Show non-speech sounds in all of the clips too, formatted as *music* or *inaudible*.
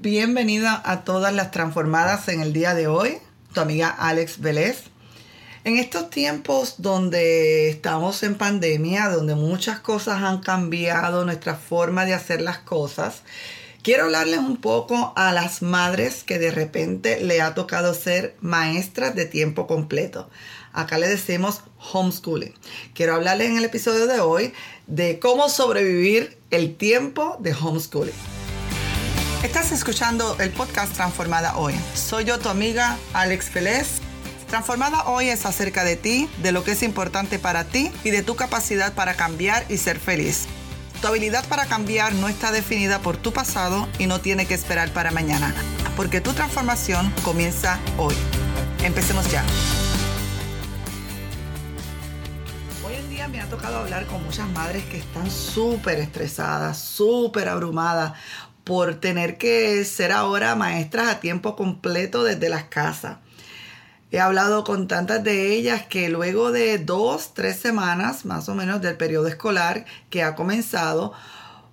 Bienvenida a todas las transformadas en el día de hoy, tu amiga Alex Vélez. En estos tiempos donde estamos en pandemia, donde muchas cosas han cambiado nuestra forma de hacer las cosas, quiero hablarles un poco a las madres que de repente le ha tocado ser maestras de tiempo completo. Acá le decimos homeschooling. Quiero hablarles en el episodio de hoy de cómo sobrevivir el tiempo de homeschooling. Estás escuchando el podcast Transformada Hoy. Soy yo, tu amiga Alex Félez. Transformada Hoy es acerca de ti, de lo que es importante para ti y de tu capacidad para cambiar y ser feliz. Tu habilidad para cambiar no está definida por tu pasado y no tiene que esperar para mañana, porque tu transformación comienza hoy. Empecemos ya. Hoy en día me ha tocado hablar con muchas madres que están súper estresadas, súper abrumadas por tener que ser ahora maestras a tiempo completo desde las casas. He hablado con tantas de ellas que luego de dos, tres semanas más o menos del periodo escolar que ha comenzado,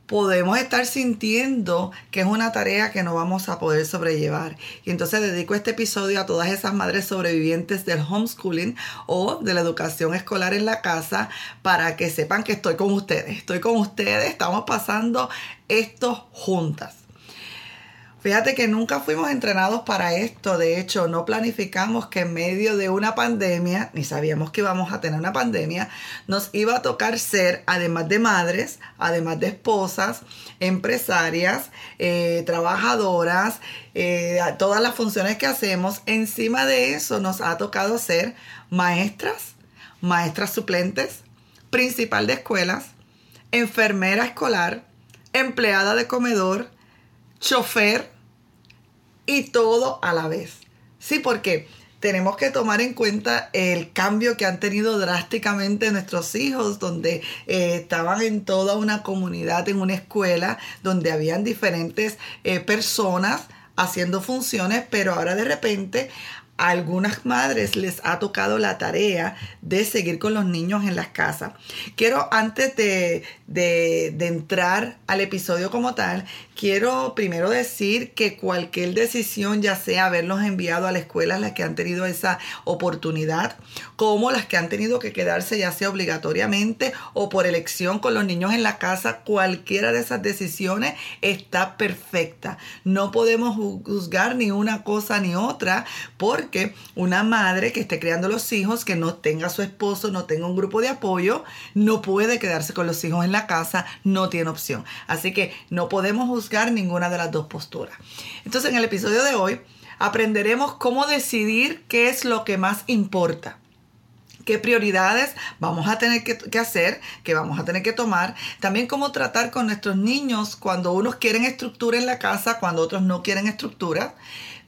podemos estar sintiendo que es una tarea que no vamos a poder sobrellevar. Y entonces dedico este episodio a todas esas madres sobrevivientes del homeschooling o de la educación escolar en la casa para que sepan que estoy con ustedes. Estoy con ustedes, estamos pasando esto juntas. Fíjate que nunca fuimos entrenados para esto, de hecho no planificamos que en medio de una pandemia, ni sabíamos que íbamos a tener una pandemia, nos iba a tocar ser, además de madres, además de esposas, empresarias, eh, trabajadoras, eh, todas las funciones que hacemos, encima de eso nos ha tocado ser maestras, maestras suplentes, principal de escuelas, enfermera escolar, empleada de comedor, chofer, y todo a la vez. Sí, porque tenemos que tomar en cuenta el cambio que han tenido drásticamente nuestros hijos, donde eh, estaban en toda una comunidad, en una escuela, donde habían diferentes eh, personas haciendo funciones, pero ahora de repente a algunas madres les ha tocado la tarea de seguir con los niños en las casas. Quiero, antes de, de, entrar al episodio como tal, quiero primero decir que cualquier decisión, ya sea haberlos enviado a la escuela, las que han tenido esa oportunidad, como las que han tenido que quedarse ya sea obligatoriamente o por elección con los niños en la casa, cualquiera de esas decisiones está perfecta. No podemos juzgar ni una cosa ni otra porque una madre que esté criando los hijos, que no tenga su esposo, no tenga un grupo de apoyo, no puede quedarse con los hijos en la casa, no tiene opción. Así que no podemos juzgar ninguna de las dos posturas. Entonces en el episodio de hoy aprenderemos cómo decidir qué es lo que más importa qué prioridades vamos a tener que, que, hacer, que vamos a tener que tomar. También cómo tratar con nuestros niños cuando unos quieren estructura en la casa, cuando otros no quieren estructura.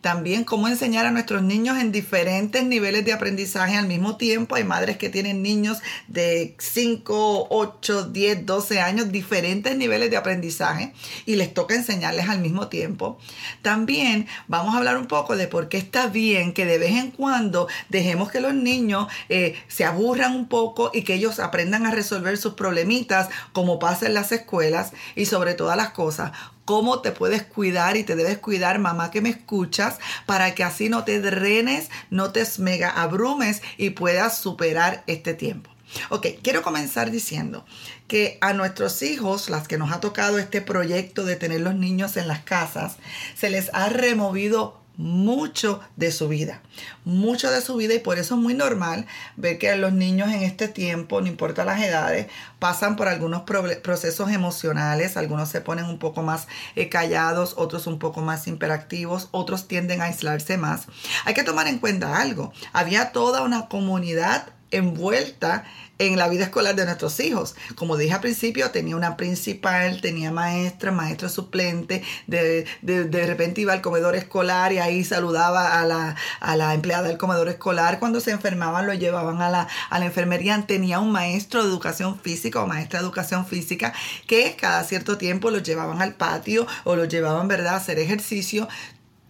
También cómo enseñar a nuestros niños en diferentes niveles de aprendizaje al mismo tiempo. Hay madres que tienen niños de 5, 8, 10, 12 años, diferentes niveles de aprendizaje y les toca enseñarles al mismo tiempo. También vamos a hablar un poco de por qué está bien que de vez en cuando dejemos que los niños eh, se aburran un poco y que ellos aprendan a resolver sus problemitas como pasa en las escuelas y sobre todas las cosas cómo te puedes cuidar y te debes cuidar, mamá que me escuchas, para que así no te drenes, no te mega abrumes y puedas superar este tiempo. Ok, quiero comenzar diciendo que a nuestros hijos, las que nos ha tocado este proyecto de tener los niños en las casas, se les ha removido mucho de su vida, mucho de su vida y por eso es muy normal ver que los niños en este tiempo, no importa las edades, pasan por algunos procesos emocionales, algunos se ponen un poco más eh, callados, otros un poco más imperactivos, otros tienden a aislarse más. Hay que tomar en cuenta algo, había toda una comunidad envuelta en la vida escolar de nuestros hijos. Como dije al principio, tenía una principal, tenía maestra, maestro suplente, de, de, repente iba al comedor escolar y ahí saludaba a la, a la, empleada del comedor escolar. Cuando se enfermaban lo llevaban a la, a la enfermería. Tenía un maestro de educación física o maestra de educación física que cada cierto tiempo los llevaban al patio o los llevaban, ¿verdad?, a hacer ejercicio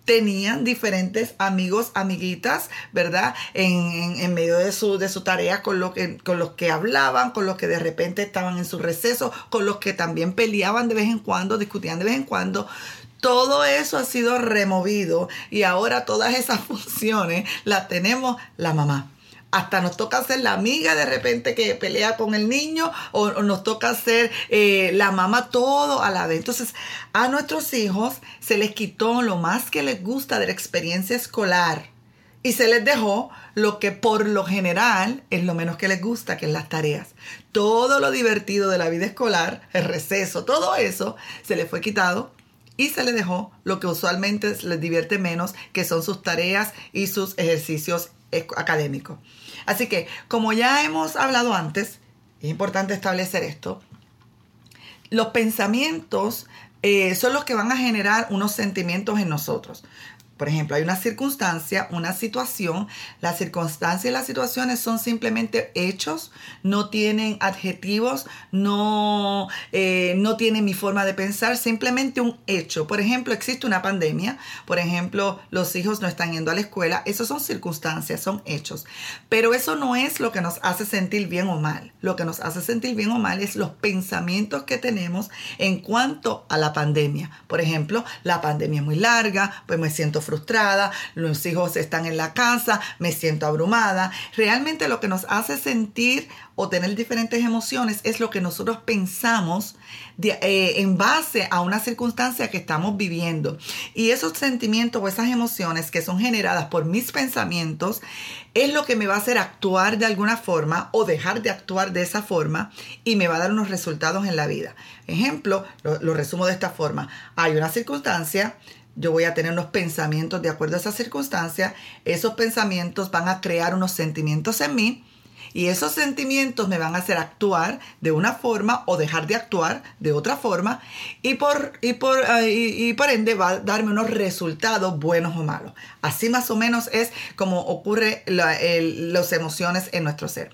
tenían diferentes amigos, amiguitas, ¿verdad? En, medio de su, de su tarea con, lo que, con los que hablaban, con los que de repente estaban en su receso, con los que también peleaban de vez en cuando, discutían de vez en cuando. Todo eso ha sido removido y ahora todas esas *laughs* funciones las tenemos la mamá. Hasta nos toca ser la amiga de repente que pelea con el niño o, nos toca ser eh, la mamá todo a la vez. Entonces a nuestros hijos se les quitó lo más que les gusta de la experiencia escolar y se les dejó lo que por lo general es lo menos que les gusta, que es las tareas. Todo lo divertido de la vida escolar, el receso, todo eso se les fue quitado y se les dejó lo que usualmente les divierte menos, que son sus tareas y sus ejercicios académicos. Así que, como ya hemos hablado antes, es importante establecer esto, los pensamientos eh, son los que van a generar unos sentimientos en nosotros. Por ejemplo, hay una circunstancia, una situación. Las circunstancias y las situaciones son simplemente hechos, no tienen adjetivos, no, eh, no tienen mi forma de pensar, simplemente un hecho. Por ejemplo, existe una pandemia, por ejemplo, los hijos no están yendo a la escuela. Esas son circunstancias, son hechos. Pero eso no es lo que nos hace sentir bien o mal. Lo que nos hace sentir bien o mal es los pensamientos que tenemos en cuanto a la pandemia. Por ejemplo, la pandemia es muy larga, pues me siento frustrada, los hijos están en la casa, me siento abrumada. Realmente lo que nos hace sentir o tener diferentes emociones es lo que nosotros pensamos eh, en base a una circunstancia que estamos viviendo. Y esos sentimientos o esas emociones que son generadas por mis pensamientos es lo que me va a hacer actuar de alguna forma o dejar de actuar de esa forma y me va a dar unos resultados en la vida. Ejemplo, lo resumo de esta forma. Hay una circunstancia, yo voy a tener unos pensamientos de acuerdo a esa circunstancia, esos pensamientos van a crear unos sentimientos en mí y esos sentimientos me van a hacer actuar de una forma o dejar de actuar de otra forma y por, y por, eh, y, por ende va a darme unos resultados buenos o malos. Así más o menos es como ocurre las emociones en nuestro ser.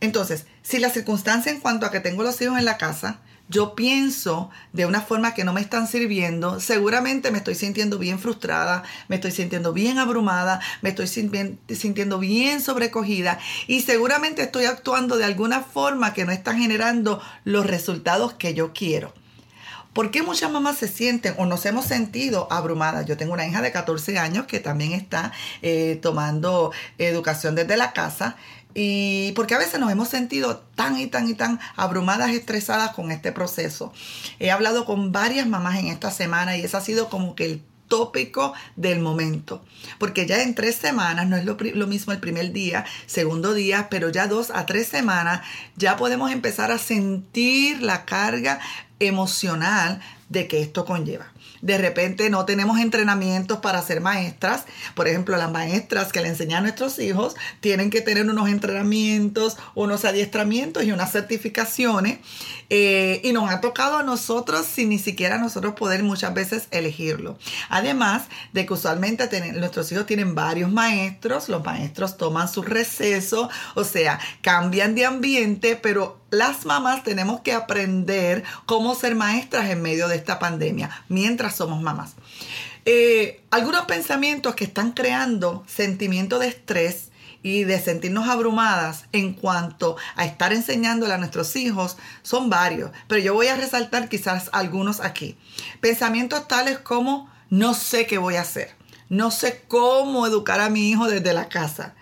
Entonces, si la circunstancia en cuanto a que tengo los hijos en la casa, yo pienso de una forma que no me están sirviendo, seguramente me estoy sintiendo bien frustrada, me estoy sintiendo bien abrumada, me estoy sintiendo bien sobrecogida y seguramente estoy actuando de alguna forma que no está generando los resultados que yo quiero. ¿Por qué muchas mamás se sienten o nos hemos sentido abrumadas? Yo tengo una hija de 14 años que también está eh, tomando educación desde la casa y porque a veces nos hemos sentido tan y tan y tan abrumadas, estresadas con este proceso. He hablado con varias mamás en esta semana y ese ha sido como que el tópico del momento. Porque ya en tres semanas, no es lo, lo, mismo el primer día, segundo día, pero ya dos a tres semanas, ya podemos empezar a sentir la carga emocional de que esto conlleva de repente no tenemos entrenamientos para ser maestras. Por ejemplo, las maestras que le enseñan a nuestros hijos tienen que tener unos entrenamientos, unos adiestramientos y unas certificaciones. Eh, y nos ha tocado a nosotros sin ni siquiera nosotros poder muchas veces elegirlo. Además de que usualmente nuestros hijos tienen varios maestros, los maestros toman su receso, o sea, cambian de ambiente, pero las mamás tenemos que aprender cómo ser maestras en medio de esta pandemia mientras somos mamás. Eh, algunos pensamientos que están creando sentimiento de estrés y de sentirnos abrumadas en cuanto a estar enseñándole a nuestros hijos son varios, pero yo voy a resaltar quizás algunos aquí. Pensamientos tales como no sé qué voy a hacer, no sé cómo educar a mi hijo desde la casa,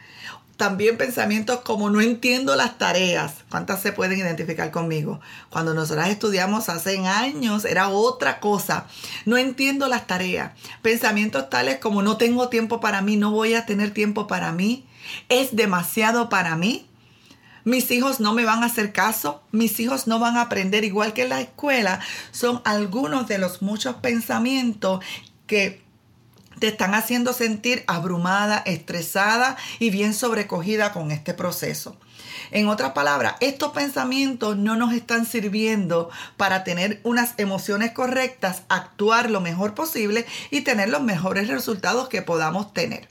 también pensamientos como no entiendo las tareas. ¿Cuántas se pueden identificar conmigo? Cuando nosotras estudiamos hace años era otra cosa. No entiendo las tareas. Pensamientos tales como no tengo tiempo para mí, no voy a tener tiempo para mí. Es demasiado para mí. Mis hijos no me van a hacer caso, mis hijos no van a aprender igual que en la escuela. Son algunos de los muchos pensamientos que te están haciendo sentir abrumada, estresada y bien sobrecogida con este proceso. En otras palabras, estos pensamientos no nos están sirviendo para tener unas emociones correctas, actuar lo mejor posible y tener los mejores resultados que podamos tener.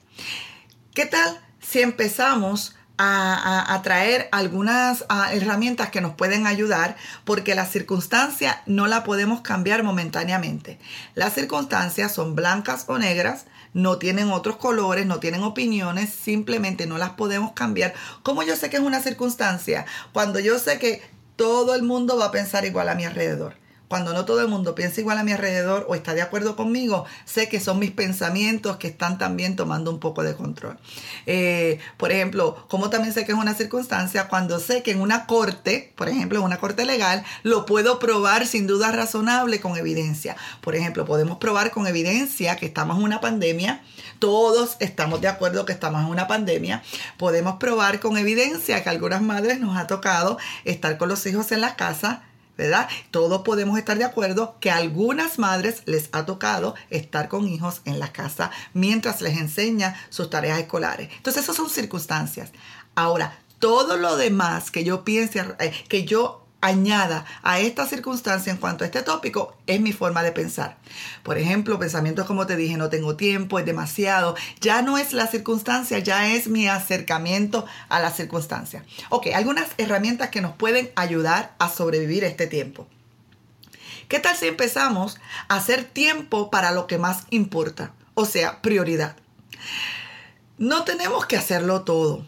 ¿Qué tal si empezamos a, traer algunas herramientas que nos pueden ayudar porque la circunstancia no la podemos cambiar momentáneamente. Las circunstancias son blancas o negras, no tienen otros colores, no tienen opiniones, simplemente no las podemos cambiar. Como yo sé que es una circunstancia? Cuando yo sé que todo el mundo va a pensar igual a mi alrededor cuando no todo el mundo piensa igual a mi alrededor o está de acuerdo conmigo, sé que son mis pensamientos que están también tomando un poco de control. Eh, por ejemplo, como también sé que es una circunstancia cuando sé que en una corte, por ejemplo, en una corte legal, lo puedo probar sin duda razonable con evidencia. Por ejemplo, podemos probar con evidencia que estamos en una pandemia, todos estamos de acuerdo que estamos en una pandemia, podemos probar con evidencia que a algunas madres nos ha tocado estar con los hijos en la casa ¿verdad? Todos podemos estar de acuerdo que a algunas madres les ha tocado estar con hijos en la casa mientras les enseña sus tareas escolares. Entonces, esas son circunstancias. Ahora, todo lo demás que yo piense, eh, que yo añada a esta circunstancia en cuanto a este tópico es mi forma de pensar. Por ejemplo, pensamientos como te dije, no tengo tiempo, es demasiado, ya no es la circunstancia, ya es mi acercamiento a la circunstancia. Ok, algunas herramientas que nos pueden ayudar a sobrevivir este tiempo. ¿Qué tal si empezamos a hacer tiempo para lo que más importa? O sea, prioridad. No tenemos que hacerlo todo.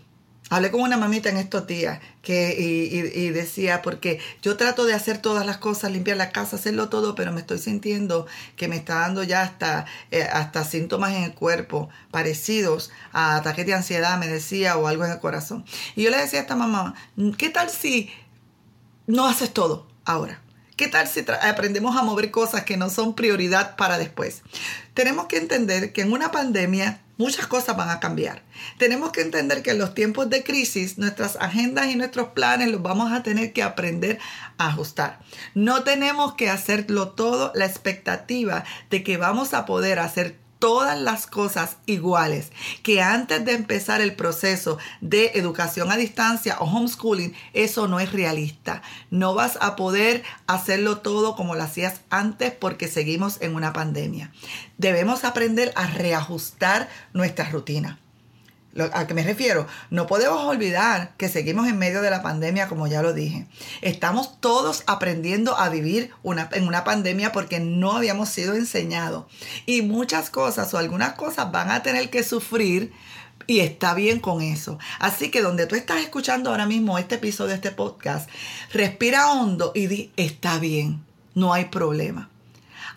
Hablé con una mamita en estos días que, y, decía, porque yo trato de hacer todas las cosas, limpiar la casa, hacerlo todo, pero me estoy sintiendo que me está dando ya hasta, eh, hasta síntomas en el cuerpo parecidos a ataques de ansiedad, me decía, o algo en el corazón. Y yo le decía a esta mamá, ¿qué tal si no haces todo ahora? ¿Qué tal si aprendemos a mover cosas que no son prioridad para después? Tenemos que entender que en una pandemia muchas cosas van a cambiar. Tenemos que entender que en los tiempos de crisis nuestras agendas y nuestros planes los vamos a tener que aprender a ajustar. No tenemos que hacerlo todo la expectativa de que vamos a poder hacer todas las cosas iguales, que antes de empezar el proceso de educación a distancia o homeschooling, eso no es realista. No vas a poder hacerlo todo como lo hacías antes porque seguimos en una pandemia. Debemos aprender a reajustar nuestra rutina. ¿A qué me refiero? No podemos olvidar que seguimos en medio de la pandemia, como ya lo dije. Estamos todos aprendiendo a vivir una, en una pandemia porque no habíamos sido enseñados. Y muchas cosas o algunas cosas van a tener que sufrir y está bien con eso. Así que donde tú estás escuchando ahora mismo este episodio este podcast, respira hondo y di, está bien, no hay problema.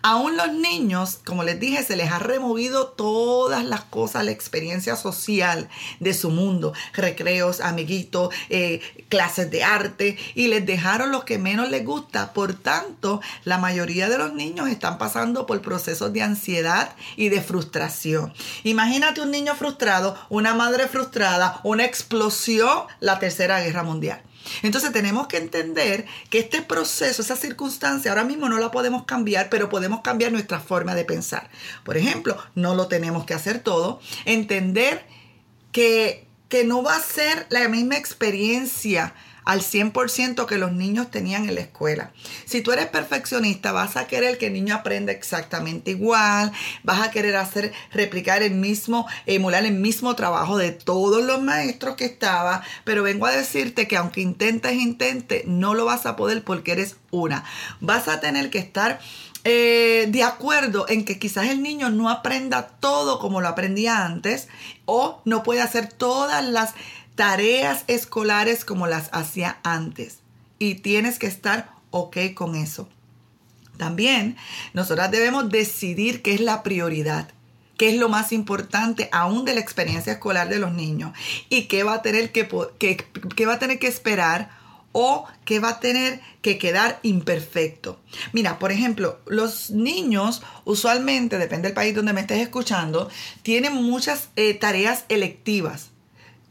Aún los niños, como les dije, se les ha removido todas las cosas, la experiencia social de su mundo, recreos, amiguitos, eh, clases de arte, y les dejaron lo que menos les gusta. Por tanto, la mayoría de los niños están pasando por procesos de ansiedad y de frustración. Imagínate un niño frustrado, una madre frustrada, una explosión, la tercera guerra mundial. Entonces tenemos que entender que este proceso, esa circunstancia, ahora mismo no la podemos cambiar, pero podemos cambiar nuestra forma de pensar. Por ejemplo, no lo tenemos que hacer todo. Entender que, que no va a ser la misma experiencia al 100% que los niños tenían en la escuela. Si tú eres perfeccionista, vas a querer que el niño aprenda exactamente igual, vas a querer hacer, replicar el mismo, emular el mismo trabajo de todos los maestros que estaba, pero vengo a decirte que aunque intentes, intente, no lo vas a poder porque eres una. Vas a tener que estar eh, de acuerdo en que quizás el niño no aprenda todo como lo aprendía antes o no puede hacer todas las tareas escolares como las hacía antes. Y tienes que estar ok con eso. También nosotras debemos decidir qué es la prioridad, qué es lo más importante aún de la experiencia escolar de los niños y qué va a tener que, va a tener que esperar o qué va a tener que quedar imperfecto. Mira, por ejemplo, los niños usualmente, depende del país donde me estés escuchando, tienen muchas eh, tareas electivas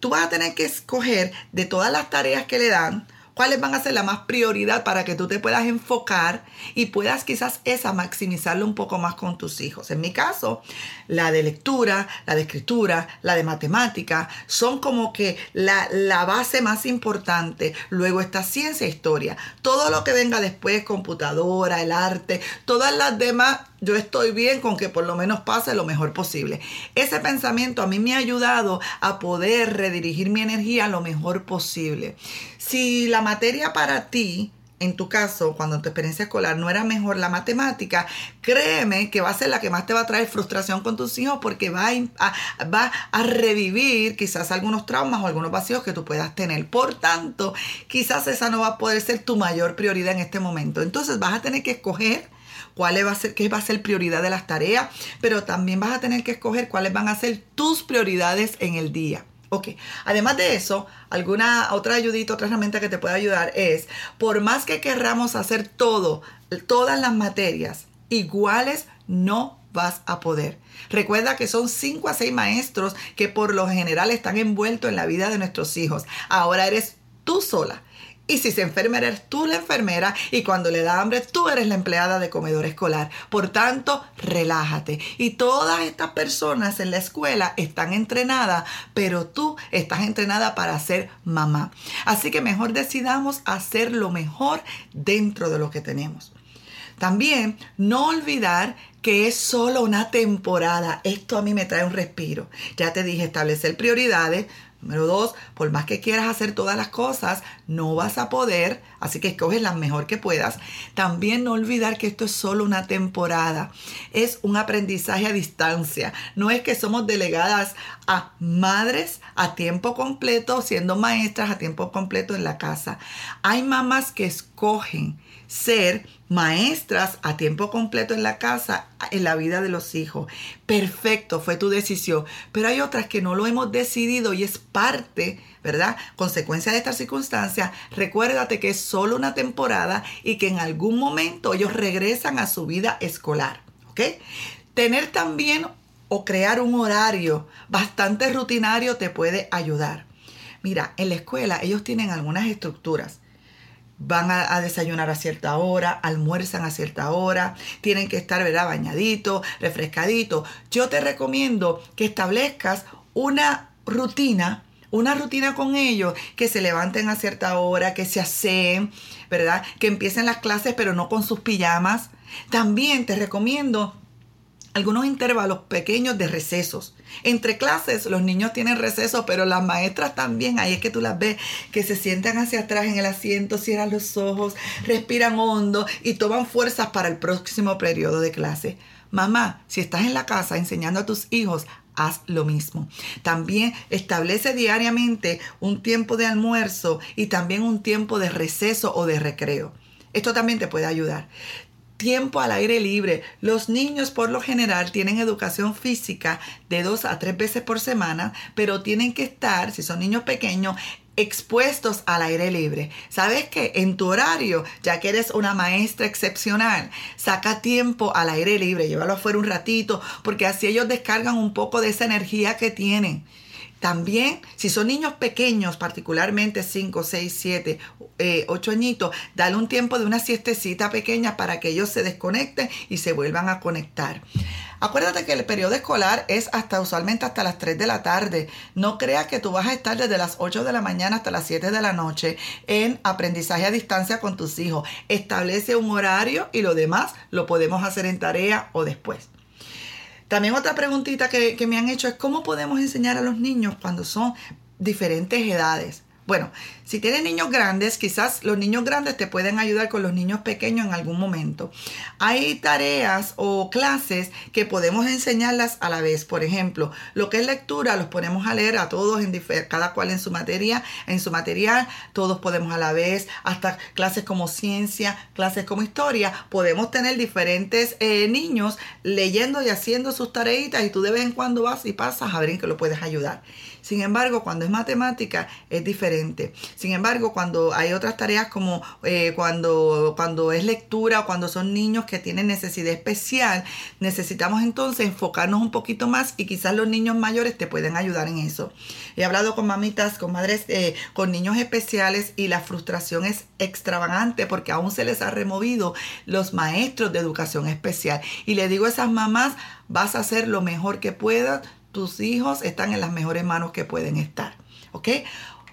tú vas a tener que escoger de todas las tareas que le dan, cuáles van a ser la más prioridad para que tú te puedas enfocar y puedas quizás esa maximizarlo un poco más con tus hijos. En mi caso, la de lectura, la de escritura, la de matemática, son como que la, la base más importante. Luego está ciencia e historia. Todo lo que venga después, computadora, el arte, todas las demás yo estoy bien con que por lo menos pase lo mejor posible. Ese pensamiento a mí me ha ayudado a poder redirigir mi energía lo mejor posible. Si la materia para ti en tu caso, cuando en tu experiencia escolar no era mejor la matemática, créeme que va a ser la que más te va a traer frustración con tus hijos porque va a, va a revivir quizás algunos traumas o algunos vacíos que tú puedas tener. Por tanto, quizás esa no va a poder ser tu mayor prioridad en este momento. Entonces vas a tener que escoger cuál va a ser, qué va a ser prioridad de las tareas, pero también vas a tener que escoger cuáles van a ser tus prioridades en el día. Ok, además de eso, alguna otra ayudita, otra herramienta que te puede ayudar es, por más que querramos hacer todo, todas las materias iguales, no vas a poder. Recuerda que son 5 a 6 maestros que por lo general están envueltos en la vida de nuestros hijos. Ahora eres tú sola y si se enferma eres tú la enfermera y cuando le da hambre tú eres la empleada de comedor escolar. Por tanto, relájate. Y todas estas personas en la escuela están entrenadas, pero tú estás entrenada para ser mamá. Así que mejor decidamos hacer lo mejor dentro de lo que tenemos. También no olvidar que es solo una temporada. Esto a mí me trae un respiro. Ya te dije, establecer prioridades, Número dos, por más que quieras hacer todas las cosas, no vas a poder, así que escoges las mejor que puedas. También no olvidar que esto es solo una temporada, es un aprendizaje a distancia. No es que somos delegadas a madres a tiempo completo, siendo maestras a tiempo completo en la casa. Hay mamás que escogen ser maestras a tiempo completo en la casa, en la vida de los hijos. Perfecto, fue tu decisión. Pero hay otras que no lo hemos decidido y es parte, ¿verdad? Consecuencia de esta circunstancia. Recuérdate que es solo una temporada y que en algún momento ellos regresan a su vida escolar. ¿Ok? Tener también o crear un horario bastante rutinario te puede ayudar. Mira, en la escuela ellos tienen algunas estructuras van a, desayunar a cierta hora, almuerzan a cierta hora, tienen que estar, ¿verdad? Bañadito, refrescadito. Yo te recomiendo que establezcas una rutina, una rutina con ellos, que se levanten a cierta hora, que se aseen, ¿verdad? Que empiecen las clases, pero no con sus pijamas. También te recomiendo algunos intervalos pequeños de recesos. Entre clases los niños tienen recesos, pero las maestras también, ahí es que tú las ves, que se sientan hacia atrás en el asiento, cierran los ojos, respiran hondo y toman fuerzas para el próximo periodo de clase. Mamá, si estás en la casa enseñando a tus hijos, haz lo mismo. También establece diariamente un tiempo de almuerzo y también un tiempo de receso o de recreo. Esto también te puede ayudar tiempo al aire libre. Los niños por lo general tienen educación física de dos a tres veces por semana, pero tienen que estar, si son niños pequeños, expuestos al aire libre. ¿Sabes qué? En tu horario, ya que eres una maestra excepcional, saca tiempo al aire libre, llévalo afuera un ratito, porque así ellos descargan un poco de esa energía que tienen. También, si son niños pequeños, particularmente 5, 6, 7, 8 añitos, dale un tiempo de una siestecita pequeña para que ellos se desconecten y se vuelvan a conectar. Acuérdate que el periodo escolar es hasta usualmente hasta las 3 de la tarde. No creas que tú vas a estar desde las 8 de la mañana hasta las 7 de la noche en aprendizaje a distancia con tus hijos. Establece un horario y lo demás lo podemos hacer en tarea o después. También otra preguntita que, me han hecho es cómo podemos enseñar a los niños cuando son diferentes edades. Bueno, si tienes niños grandes, quizás los niños grandes te pueden ayudar con los niños pequeños en algún momento. Hay tareas o clases que podemos enseñarlas a la vez. Por ejemplo, lo que es lectura, los ponemos a leer a todos, en cada cual en su materia, en su material, todos podemos a la vez, hasta clases como ciencia, clases como historia, podemos tener diferentes eh, niños leyendo y haciendo sus tareitas y tú de vez en cuando vas y pasas a ver en qué lo puedes ayudar. Sin embargo, cuando es matemática es diferente. Sin embargo, cuando hay otras tareas como eh, cuando, cuando es lectura o cuando son niños que tienen necesidad especial, necesitamos entonces enfocarnos un poquito más y quizás los niños mayores te pueden ayudar en eso. He hablado con mamitas, con madres, eh, con niños especiales y la frustración es extravagante porque aún se les ha removido los maestros de educación especial. Y le digo a esas mamás, vas a hacer lo mejor que puedas tus hijos están en las mejores manos que pueden estar. ¿Ok?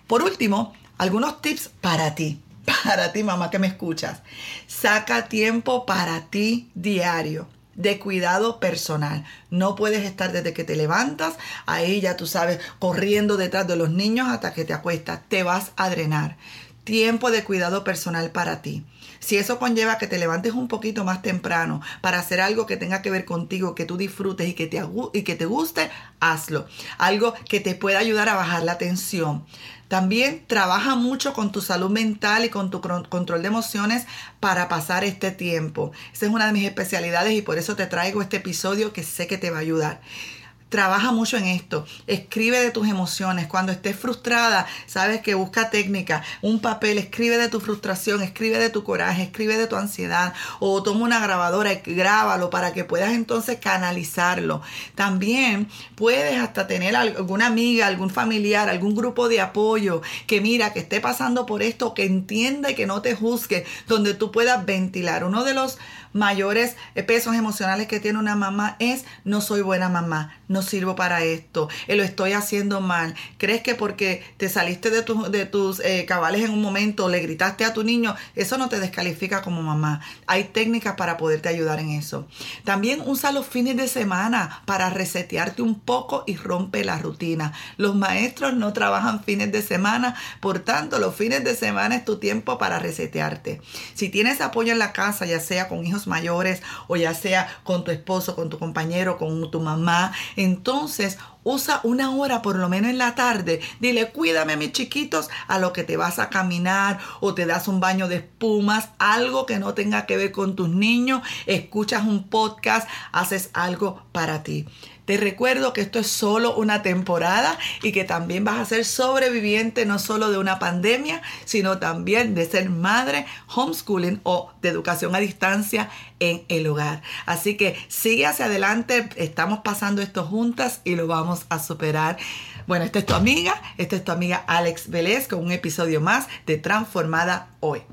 Por último, algunos tips para ti. *laughs* Para ti, mamá que me escuchas. Saca tiempo para ti diario de cuidado personal. No puedes estar desde que te levantas, ahí ya tú sabes, corriendo detrás de los niños hasta que te acuestas. Te vas a drenar tiempo de cuidado personal para ti. Si eso conlleva que te levantes un poquito más temprano para hacer algo que tenga que ver contigo, que tú disfrutes y que te, y que te guste, hazlo. Algo que te pueda ayudar a bajar la tensión. También trabaja mucho con tu salud mental y con tu control de emociones para pasar este tiempo. Esa es una de mis especialidades y por eso te traigo este episodio que sé que te va a ayudar. Trabaja mucho en esto. Escribe de tus emociones. Cuando estés frustrada, sabes que busca técnica, un papel, escribe de tu frustración, escribe de tu coraje, escribe de tu ansiedad o toma una grabadora y grábalo para que puedas entonces canalizarlo. También puedes hasta tener alguna amiga, algún familiar, algún grupo de apoyo que mira, que esté pasando por esto, que entienda y que no te juzgue, donde tú puedas ventilar. Uno de los mayores pesos emocionales que tiene una mamá es no soy buena mamá, sirvo para esto, eh, lo estoy haciendo mal. ¿Crees que porque te saliste de, tus eh, cabales en un momento, le gritaste a tu niño, eso no te descalifica como mamá? Hay técnicas para poderte ayudar en eso. También usa los fines de semana para resetearte un poco y rompe la rutina. Los maestros no trabajan fines de semana, por tanto los fines de semana es tu tiempo para resetearte. Si tienes apoyo en la casa, ya sea con hijos mayores o ya sea con tu esposo, con tu compañero, con tu mamá. Entonces usa una hora por lo menos en la tarde. Dile, cuídame a mis chiquitos a lo que te vas a caminar o te das un baño de espumas, algo que no tenga que ver con tus niños, escuchas un podcast, haces algo para ti. Te recuerdo que esto es solo una temporada y que también vas a ser sobreviviente no solo de una pandemia, sino también de ser madre, homeschooling o de educación a distancia en el hogar. Así que sigue hacia adelante, estamos pasando esto juntas y lo vamos a superar. Bueno, esta es tu amiga, esta es tu amiga Alex Vélez con un episodio más de Transformada Hoy.